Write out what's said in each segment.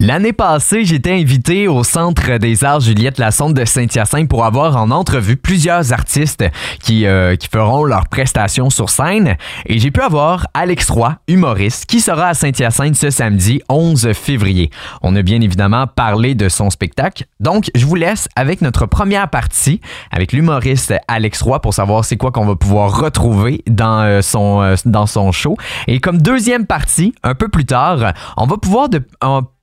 L'année passée, j'étais invité au Centre des Arts Juliette Lassonde de Saint-Hyacinthe pour avoir en entrevue plusieurs artistes qui, euh, qui feront leurs prestations sur scène. Et j'ai pu avoir Alex Roy, humoriste, qui sera à Saint-Hyacinthe ce samedi 11 février. On a bien évidemment parlé de son spectacle. Donc, je vous laisse avec notre première partie, avec l'humoriste Alex Roy pour savoir c'est quoi qu'on va pouvoir retrouver dans, euh, son, euh, dans son show. Et comme deuxième partie, un peu plus tard, on va pouvoir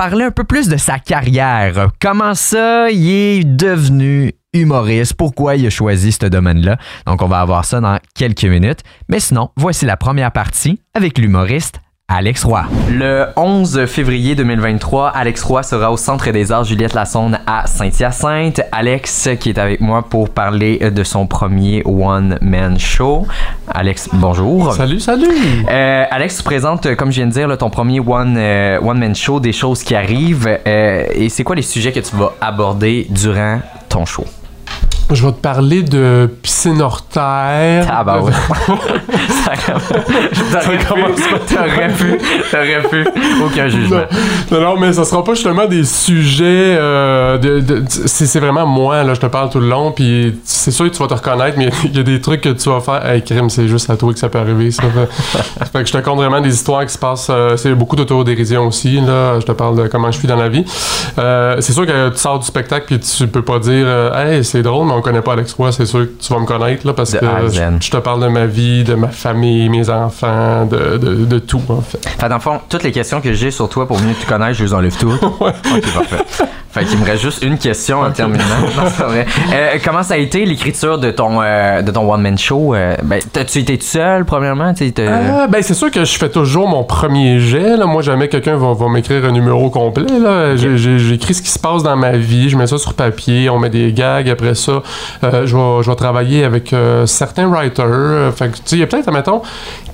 parler un peu plus de sa carrière. Comment ça, il est devenu humoriste, pourquoi il a choisi ce domaine-là? Donc, on va avoir ça dans quelques minutes. Mais sinon, voici la première partie avec l'humoriste Alex Roy. Le 11 février 2023, Alex Roy sera au Centre des Arts Juliette Lassonde à Saint-Hyacinthe. Alex qui est avec moi pour parler de son premier one-man show. Alex, bonjour. Salut, salut. Euh, Alex, tu présentes, comme je viens de dire, là, ton premier one, euh, one-man show, des choses qui arrivent. Euh, et c'est quoi les sujets que tu vas aborder durant ton show? Je vais te parler de piscine hors terre. Ah bah ouais. ça commence. T'aurais pu. T'aurais pu. Aucun jugement. Non, non, mais ça sera pas justement des sujets. Euh, de, de- c'est vraiment moi, là, je te parle tout le long. Puis c'est sûr que tu vas te reconnaître, mais il y a des trucs que tu vas faire. Hey, crime, c'est juste à toi que ça peut arriver. Ça fait, que je te compte vraiment des histoires qui se passent. euh, c'est beaucoup d'autodérision aussi. Là. Je te parle de comment je suis dans la vie. Euh, c'est sûr que tu sors du spectacle puis tu peux pas dire Hey, c'est drôle, mais on connaît pas Alex Roy. C'est sûr que tu vas me connaître là, parce que je, je te parle de ma vie, de ma famille, mes enfants, de, de, de tout en fait. Fait dans le fond, toutes les questions que j'ai sur toi pour mieux te connaître, je les enlève toutes. Ok, parfait. Fait qu'il me reste juste une question en terminant. Non, c'est pas vrai. Euh, comment ça a été l'écriture de ton euh, de ton one man show Euh, Ben, t'as-tu été tout seul premièrement Tu Euh, ben c'est sûr que je fais toujours mon premier jet. Là. Moi, jamais quelqu'un va, va m'écrire un numéro complet. Là. J'écris ce qui se passe dans ma vie, je mets ça sur papier, on met des gags. Après ça, euh, je, vais, travailler avec euh, certains writers. Euh, tu sais, il y a peut-être, admettons,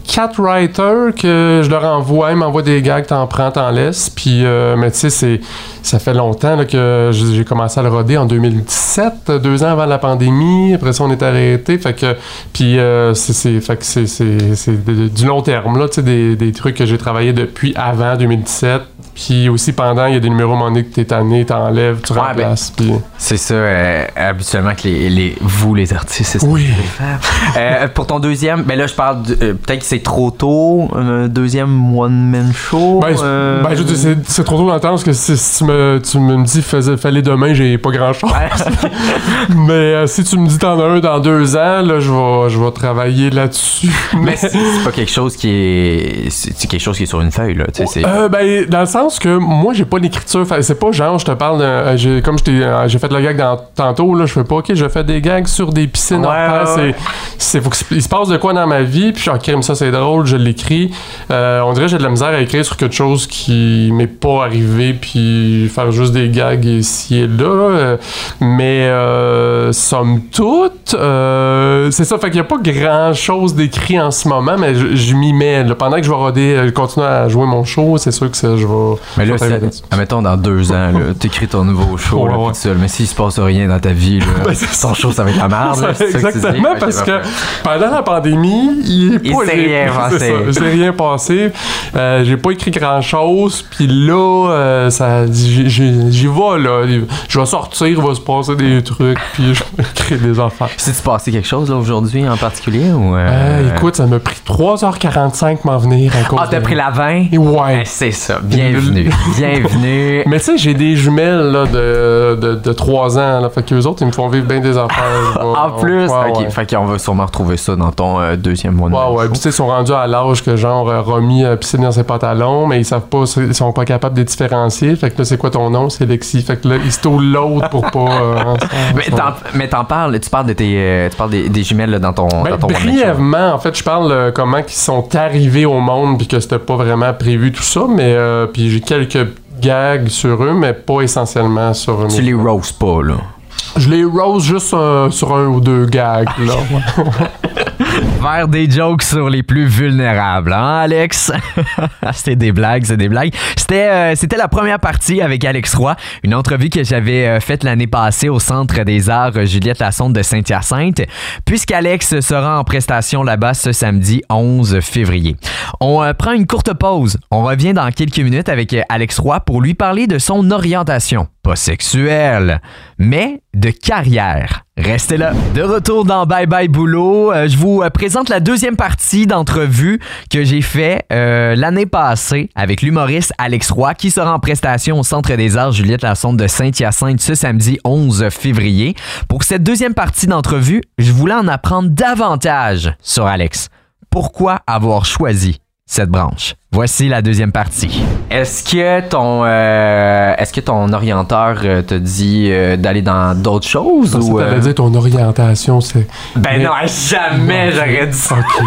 quatre writers que je leur envoie, ils m'envoient des gags, t'en prends, t'en laisses. Puis, mais tu sais, ça fait longtemps là, que j'ai commencé à le roder en 2017, deux ans avant la pandémie. Après ça, on est arrêté. Fait que, puis, c'est- fait que c'est- du long terme, là, tu sais, des, des trucs que j'ai travaillé depuis avant 2017. Puis aussi pendant, il y a des numéros donné que t'es tanné, t'enlèves, tu Ouais, remplaces. puis- C'est ça, euh, habituellement que les, les- vous, les artistes, c'est ça Oui. que vous voulez faire. Euh, pour ton deuxième, ben là, je parle, de- euh, peut-être que c'est trop tôt, un deuxième one-man show. Ben, euh, ben, je c'est- trop tôt d'entendre parce que si, si tu, me, tu me dis faisais, fallait demain, j'ai pas grand chose. Mais si tu me dis t'en as un dans deux ans, là, je vais, je vais travailler là-dessus. Mais c'est c'est pas quelque chose qui est. C'est quelque chose qui est sur une feuille, là. Tu sais, c'est. Ben, dans le sens que moi, j'ai pas d'écriture. Fait- C'est pas genre, je te parle, de- euh, comme euh, j'ai fait le gag dans, tantôt, là, je fais pas, ok, je fais des gags sur des piscines Ouais, terre. ouais. C'est, faut il se passe de quoi dans ma vie, puis je en crime, ça c'est drôle, je l'écris. Euh, on dirait que j'ai de la misère à écrire sur quelque chose qui m'est pas arrivé, puis faire juste des gags ici et là. mais, euh, somme toute, euh, c'est ça, fait qu'il y a pas grand chose d'écrit en ce moment, mais je, je m'y mets. là. Pendant que je vais roder, continuer à jouer mon show, c'est sûr que ça, je vais. Mais là, c'est- admettons, dans deux ans, t'écris ton nouveau show, là, seul. Mais s'il se passe rien dans ta vie, là, c'est ton show, ça va être la merde, c'est? Exactement, parce que pendant la pandémie, il est pas s'est rien c'est passé. s'est rien passé. J'ai pas écrit grand chose. Puis là, euh, ça, j'y vais, là. Je vais sortir, il va se passer des trucs, puis je vais écrire des affaires. C'est-tu passé quelque chose, là, aujourd'hui, en particulier, ou... euh, Euh, écoute, ça m'a pris 3h45 m'en venir à cause Ah, t'as pris la 20? Ouais. Eh, C'est ça. Bienvenue. Bienvenue. Mais tu sais, j'ai des jumelles là, de, de, de 3 ans. Là, fait qu'eux autres, ils me font vivre bien des affaires. En plus, Ouais, ok. ouais. Fait qu'on va sûrement retrouver ça dans ton euh, deuxième mois de Ouais, ouais. Puis, tu sais, ils sont rendus à l'âge que, genre, euh, Romy a pissé dans ses pantalons, mais ils savent pas, ils sont pas capables de les différencier. Fait que là, c'est quoi ton nom? C'est Lexi. Fait que là, ils se tournent l'autre pour pas. euh, Mais t'en, mais t'en parles, tu parles de tes, euh, tu parles des, des jumelles là, dans ton, Ben, dans ton brièvement, en fait, je parle euh, comment ils sont arrivés au monde puis que c'était pas vraiment prévu tout ça, mais euh, puis j'ai quelques gags sur eux, mais pas essentiellement sur eux. Tu les roses pas, là. Je les rose juste euh, sur un ou deux gags, là. Faire des jokes sur les plus vulnérables, hein, Alex? c'était des blagues, c'est des blagues. C'était, euh, c'était la première partie avec Alex Roy, une entrevue que j'avais euh, faite l'année passée au Centre des Arts euh, Juliette Lassonde de Saint-Hyacinthe, puisqu'Alex sera en prestation là-bas ce samedi 11 février. On prend une courte pause. On revient dans quelques minutes avec Alex Roy pour lui parler de son orientation pas sexuelle, mais de carrière. Restez là. De retour dans Bye Bye Boulot, euh, je vous euh, présente la deuxième partie d'entrevue que j'ai fait euh, l'année passée avec l'humoriste Alex Roy qui sera en prestation au Centre des Arts Juliette Lassonde de Saint-Hyacinthe ce samedi 11 février. Pour cette deuxième partie d'entrevue, je voulais en apprendre davantage sur Alex. Pourquoi avoir choisi cette branche? Voici la deuxième partie. Est-ce que ton euh, est-ce que ton orienteur euh, te dit euh, d'aller dans d'autres choses ou euh... dire ton orientation c'est Ben non, jamais j'aurais dit ça. OK.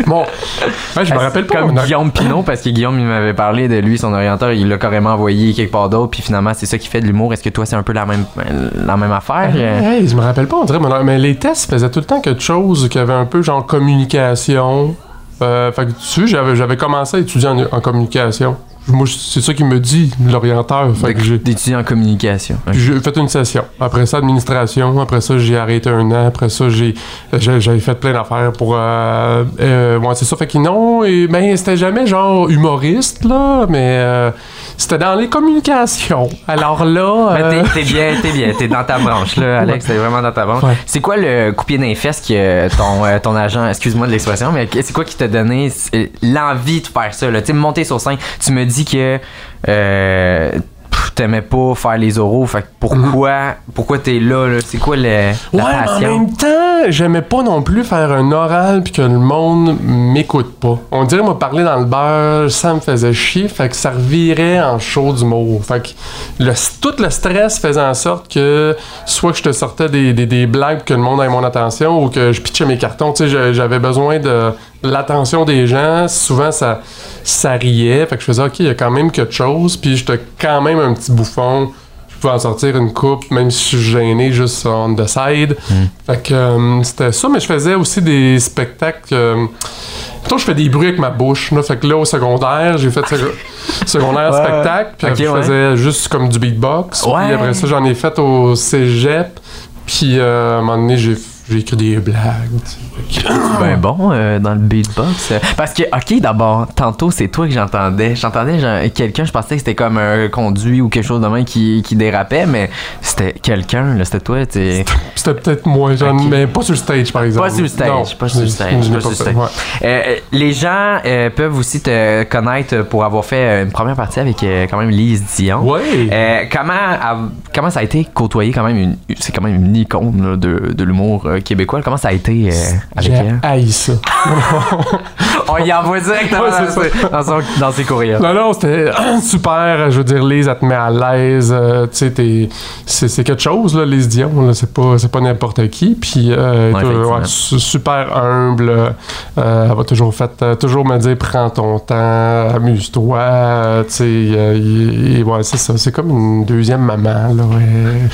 bon, ouais, je me rappelle pas. Comme a- Guillaume Pinot, parce que Guillaume il m'avait parlé de lui, son orienteur, il l'a carrément envoyé quelque part d'autre, puis finalement c'est ça qui fait de l'humour. Est-ce que toi c'est un peu la même la même affaire? Euh? Hey, je me rappelle pas, on dirait, mais, mais les tests faisaient tout le temps quelque chose qui avait un peu genre communication. Euh, fait que tu j'avais, j'avais commencé à étudier en, en communication. Moi, c'est ça qui me dit l'orienteur. D'étudier en communication. J'ai fait une session. Après ça, administration. Après ça, j'ai arrêté un an. Après ça, j'ai, j'avais fait plein d'affaires pour. Euh, euh, ouais, c'est ça. Fait que non, et, ben, c'était jamais genre humoriste, là, mais euh, c'était dans les communications. Alors là. Mais euh, t'es, bien, t'es bien, t'es dans ta branche là, Alex, t'es vraiment dans ta branche. Ouais. C'est quoi le coup de pied dans les fesses que ton, ton agent, excuse-moi de l'expression, mais c'est quoi qui t'a donné l'envie de faire ça, là? Tu monter sur scène, tu me dis que euh, t'aimais pas faire les oraux, fait que pourquoi, pourquoi t'es là, là? C'est quoi le, la Ouais, mais en passion? même temps, j'aimais pas non plus faire un oral puis que le monde m'écoute pas. On dirait, moi, parler dans le beurre, ça me faisait chier, fait que ça revirait en chaud d'humour. Fait que tout le stress faisait en sorte que soit je te sortais des, des, des blagues que le monde ait mon attention ou que je pitchais mes cartons. Tu sais, j'avais besoin de l'attention des gens. Souvent, ça, ça riait. Fait que je faisais, OK, il y a quand même quelque chose. Puis j'étais quand même un petit bouffon. Je pouvais en sortir une coupe, même si je suis gêné, juste on the side. Fait que euh, c'était ça, mais je faisais aussi des spectacles. Euh, plutôt, je fais des bruits avec ma bouche. Là. Fait que là, au secondaire, j'ai fait sec- secondaire Ouais. spectacle. Puis Ok, je ouais. faisais juste comme du beatbox. Ouais. Puis après ça, j'en ai fait au cégep. Puis euh, à un moment donné, j'ai j'ai écrit des blagues. tu sais. Ben bon euh, dans le beatbox. euh, Parce que, ok, d'abord, tantôt, c'est toi que j'entendais. J'entendais quelqu'un, je pensais que c'était comme un conduit ou quelque chose de même qui, qui dérapait, mais c'était quelqu'un, là, c'était toi. C'était peut-être moi, genre, mais pas sur le stage, par exemple. Pas sur le stage, Non, pas sur le stage, pas sur stage. ouais. Euh, les gens euh, peuvent aussi te connaître pour avoir fait une première partie avec quand même Lise Dion. Euh, comment, comment ça a été côtoyer quand même une, c'est quand même une icône là, de, de l'humour québécois. Comment ça a été euh, avec elle? haï ça. On y envoie directement Ouais, dans, ses, dans, son- dans ses courriels. Non, non, c'était super. Je veux dire, Lise, elle te met à l'aise. euh, tu sais, c'est quelque chose, là, Lise Dion. C'est pas, pas n'importe qui. Puis, euh, Ouais, ouais, super humble. elle va toujours, fait, toujours me dire prends ton temps, amuse-toi. tu sais, et- et ouais, c'est ça. C'est comme une deuxième maman. Là.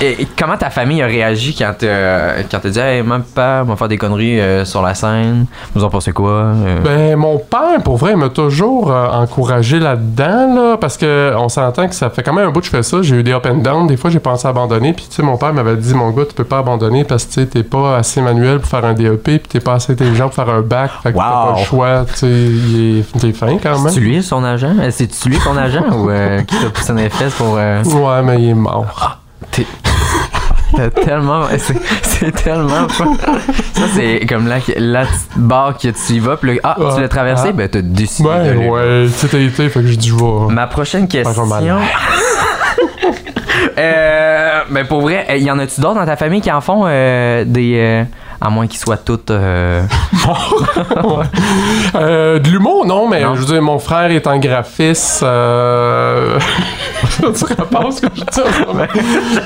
Et, et comment ta famille a réagi quand t'as quand t'as dit hey, maman, papa, va faire des conneries euh, sur la scène Vous en pensez quoi Euh, Ben, mon père, pour vrai, il m'a toujours euh, encouragé là-dedans, là, parce que on s'entend que ça fait quand même un bout que je fais ça. J'ai eu des up and down. Des fois, j'ai pensé abandonner. Puis, tu sais, mon père m'avait dit, mon gars, tu peux pas abandonner parce que, t'es pas assez manuel pour faire un DEP, puis t'es pas assez intelligent pour faire un bac. Fait que t'as pas le choix. Tu sais, est fin quand même. C'est-tu lui son agent? C'est-tu lui ton agent ou qui t'a poussé les fesses pour. Ouais, mais il est mort. T'es t'as tellement. C'est, tellement. pas- Ça, c'est comme la, la petite barre que tu y vas, puis là, ah, tu l'as traversé, Ah. ben t'as décidé de Ouais, le- ouais, tu sais, t'as été, fait que j'ai je vais. Ma prochaine question. euh, mais pour vrai, euh, y en a-tu d'autres dans ta famille qui en font euh, des. euh, à moins qu'ils soient toutes. euh, Euh, de l'humour, non, mais Non. je veux dire, mon frère est en graphiste. Euh... tu réponds ce que je dis?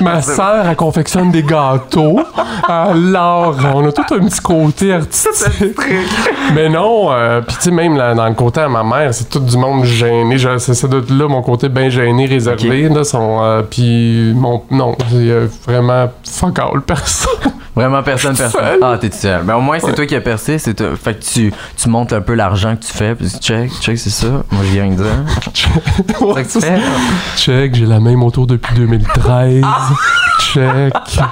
Ma sœur, elle confectionne des gâteaux. Alors, on a tout un petit côté artistique. mais non, euh, puis tu sais, même là, dans le côté à ma mère, c'est tout du monde gêné. C'est ça de là, mon côté bien gêné, réservé. Là, son, euh, puis mon, non, c'est euh, vraiment fuck all personne. Vraiment personne, personne. Ah, t'es tout seul. Mais au moins, c'est Ouais. toi qui as percé. C'est toi. Fait que tu, tu montes un peu l'argent que tu fais. Puis check, check, c'est ça. Moi, je viens de dire. Ouais, C'est ça tu fais. Check, j'ai la même auto depuis 2013. Check.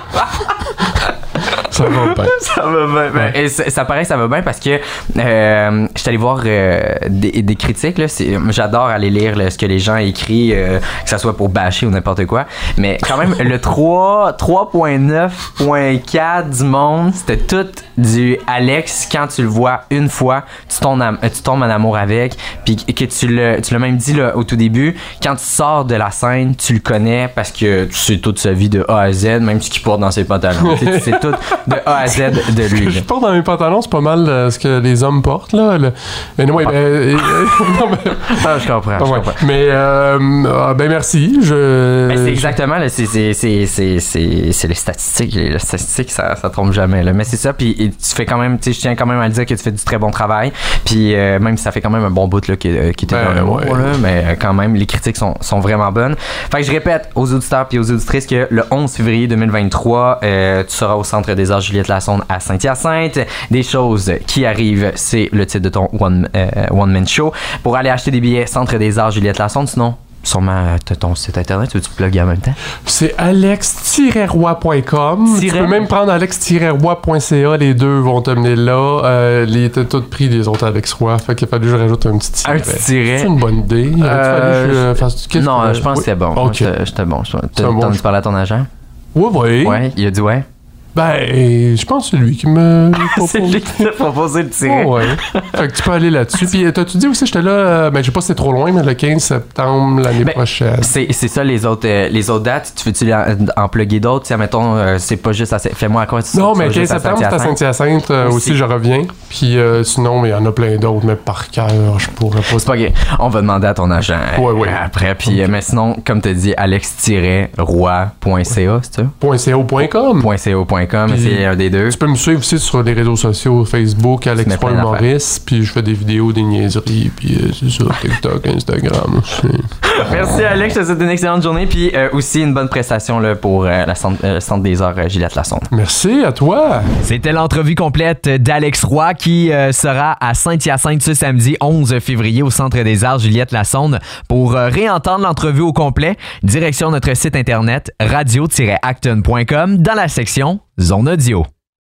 Ça va bien. Ça va bien. Ben, et ça, ça paraît que ça va bien parce que euh, je suis allé voir euh, des, des critiques. là. C'est- J'adore aller lire là, ce que les gens écrivent, euh, que ça soit pour bâcher ou n'importe quoi. Mais quand même, le 3, 3.9.4 du monde, c'était tout du Alex. Quand tu le vois une fois, tu tombes, en- tu tombes en amour avec. Puis que tu l'as tu l'as même dit là, au tout début, quand tu sors de la scène, tu le connais parce que tu sais toute sa vie de A à Z, même ce qu'il porte dans ses pantalons. sais tout de A à Z de Ce lui. je porte dans mes pantalons, c'est pas mal euh, ce que les hommes portent, là. Le... Anyway, ben, euh, euh, non, mais, Ah, je comprends, je ouais. comprends. Mais, euh, ah, ben merci. Je... Ben, c'est exactement, là, c'est, c'est, c'est, c'est, c'est, c'est les statistiques. Les statistiques, ça, ça trompe jamais. Là. Mais c'est ça, puis et tu fais quand même, tu sais, je tiens quand même à le dire que tu fais du très bon travail. Puis euh, même si ça fait quand même un bon bout là, qui, euh, qui était Ben, dans le ouais. mot, là, mais euh, quand même, les critiques sont, sont vraiment bonnes. Fait que je répète aux auditeurs et aux auditrices que le 11 février 2023, euh, tu seras au Centre des Arts Juliette Lassonde à Saint-Hyacinthe. Des choses qui arrivent, c'est le titre de ton one, euh, one man show. Pour aller acheter des billets, Centre des Arts Juliette Lassonde, sinon sûrement t'as ton site internet, tu veux-tu plugger en même temps? C'est alex-roi.com. Tu peux même prendre alex-roi.ca. Les deux vont te mener là. Euh, les étaient tous pris des autres Alex Roy. Fait qu'il a fallu que je rajoute un petit tiret. Un petit tiret. C'est une bonne idée. Euh, fallu que je Non, que- je pense que c'est bon. Ok. J'étais bon. T'as choix. parlé à ton agent? Oui, oui. Ouais, il a dit ouais. Ben, je pense que c'est lui qui me propose. C'est lui qui t'a proposé le tirer. Oh, ouais. fait que tu peux aller là-dessus. Puis, euh, t'as-tu dit aussi, j'étais là, euh, ben, je sais pas si c'est trop loin, mais le 15 septembre l'année Ben, prochaine. C'est c'est ça les autres euh, les autres dates. Tu veux-tu en, en plugger d'autres? Tiens, mettons, euh, c'est pas juste à. Fais-moi à quoi tu Non, mais vas 15 juste à septembre, c'est à Saint-Hyacinthe? Aussi. aussi, je reviens. Puis euh, sinon, mais il y en a plein d'autres, mais par cœur, je pourrais pas. C'est pas grave. On va demander à ton agent Ouais, ouais. après. Puis, mais sinon, comme tu dit, alex-roi.ca, c'est ça? .co.com. .co.com, Tu peux me suivre aussi sur les réseaux sociaux, Facebook, Alex Roy Maurice, puis je fais des vidéos, des niaiseries, puis euh, c'est ça, TikTok, Instagram aussi. Merci Alex, je te souhaite une excellente journée. Puis euh, aussi une bonne prestation là, pour euh, la centre, euh, centre des Arts euh, Gillette Lassonde. Merci à toi. C'était l'entrevue complète d'Alex Roy qui euh, sera à Saint-Hyacinthe ce samedi 11 février au Centre des Arts Juliette Lassonde. Pour euh, réentendre l'entrevue au complet, direction notre site internet radio-acton.com dans la section Zone Audio.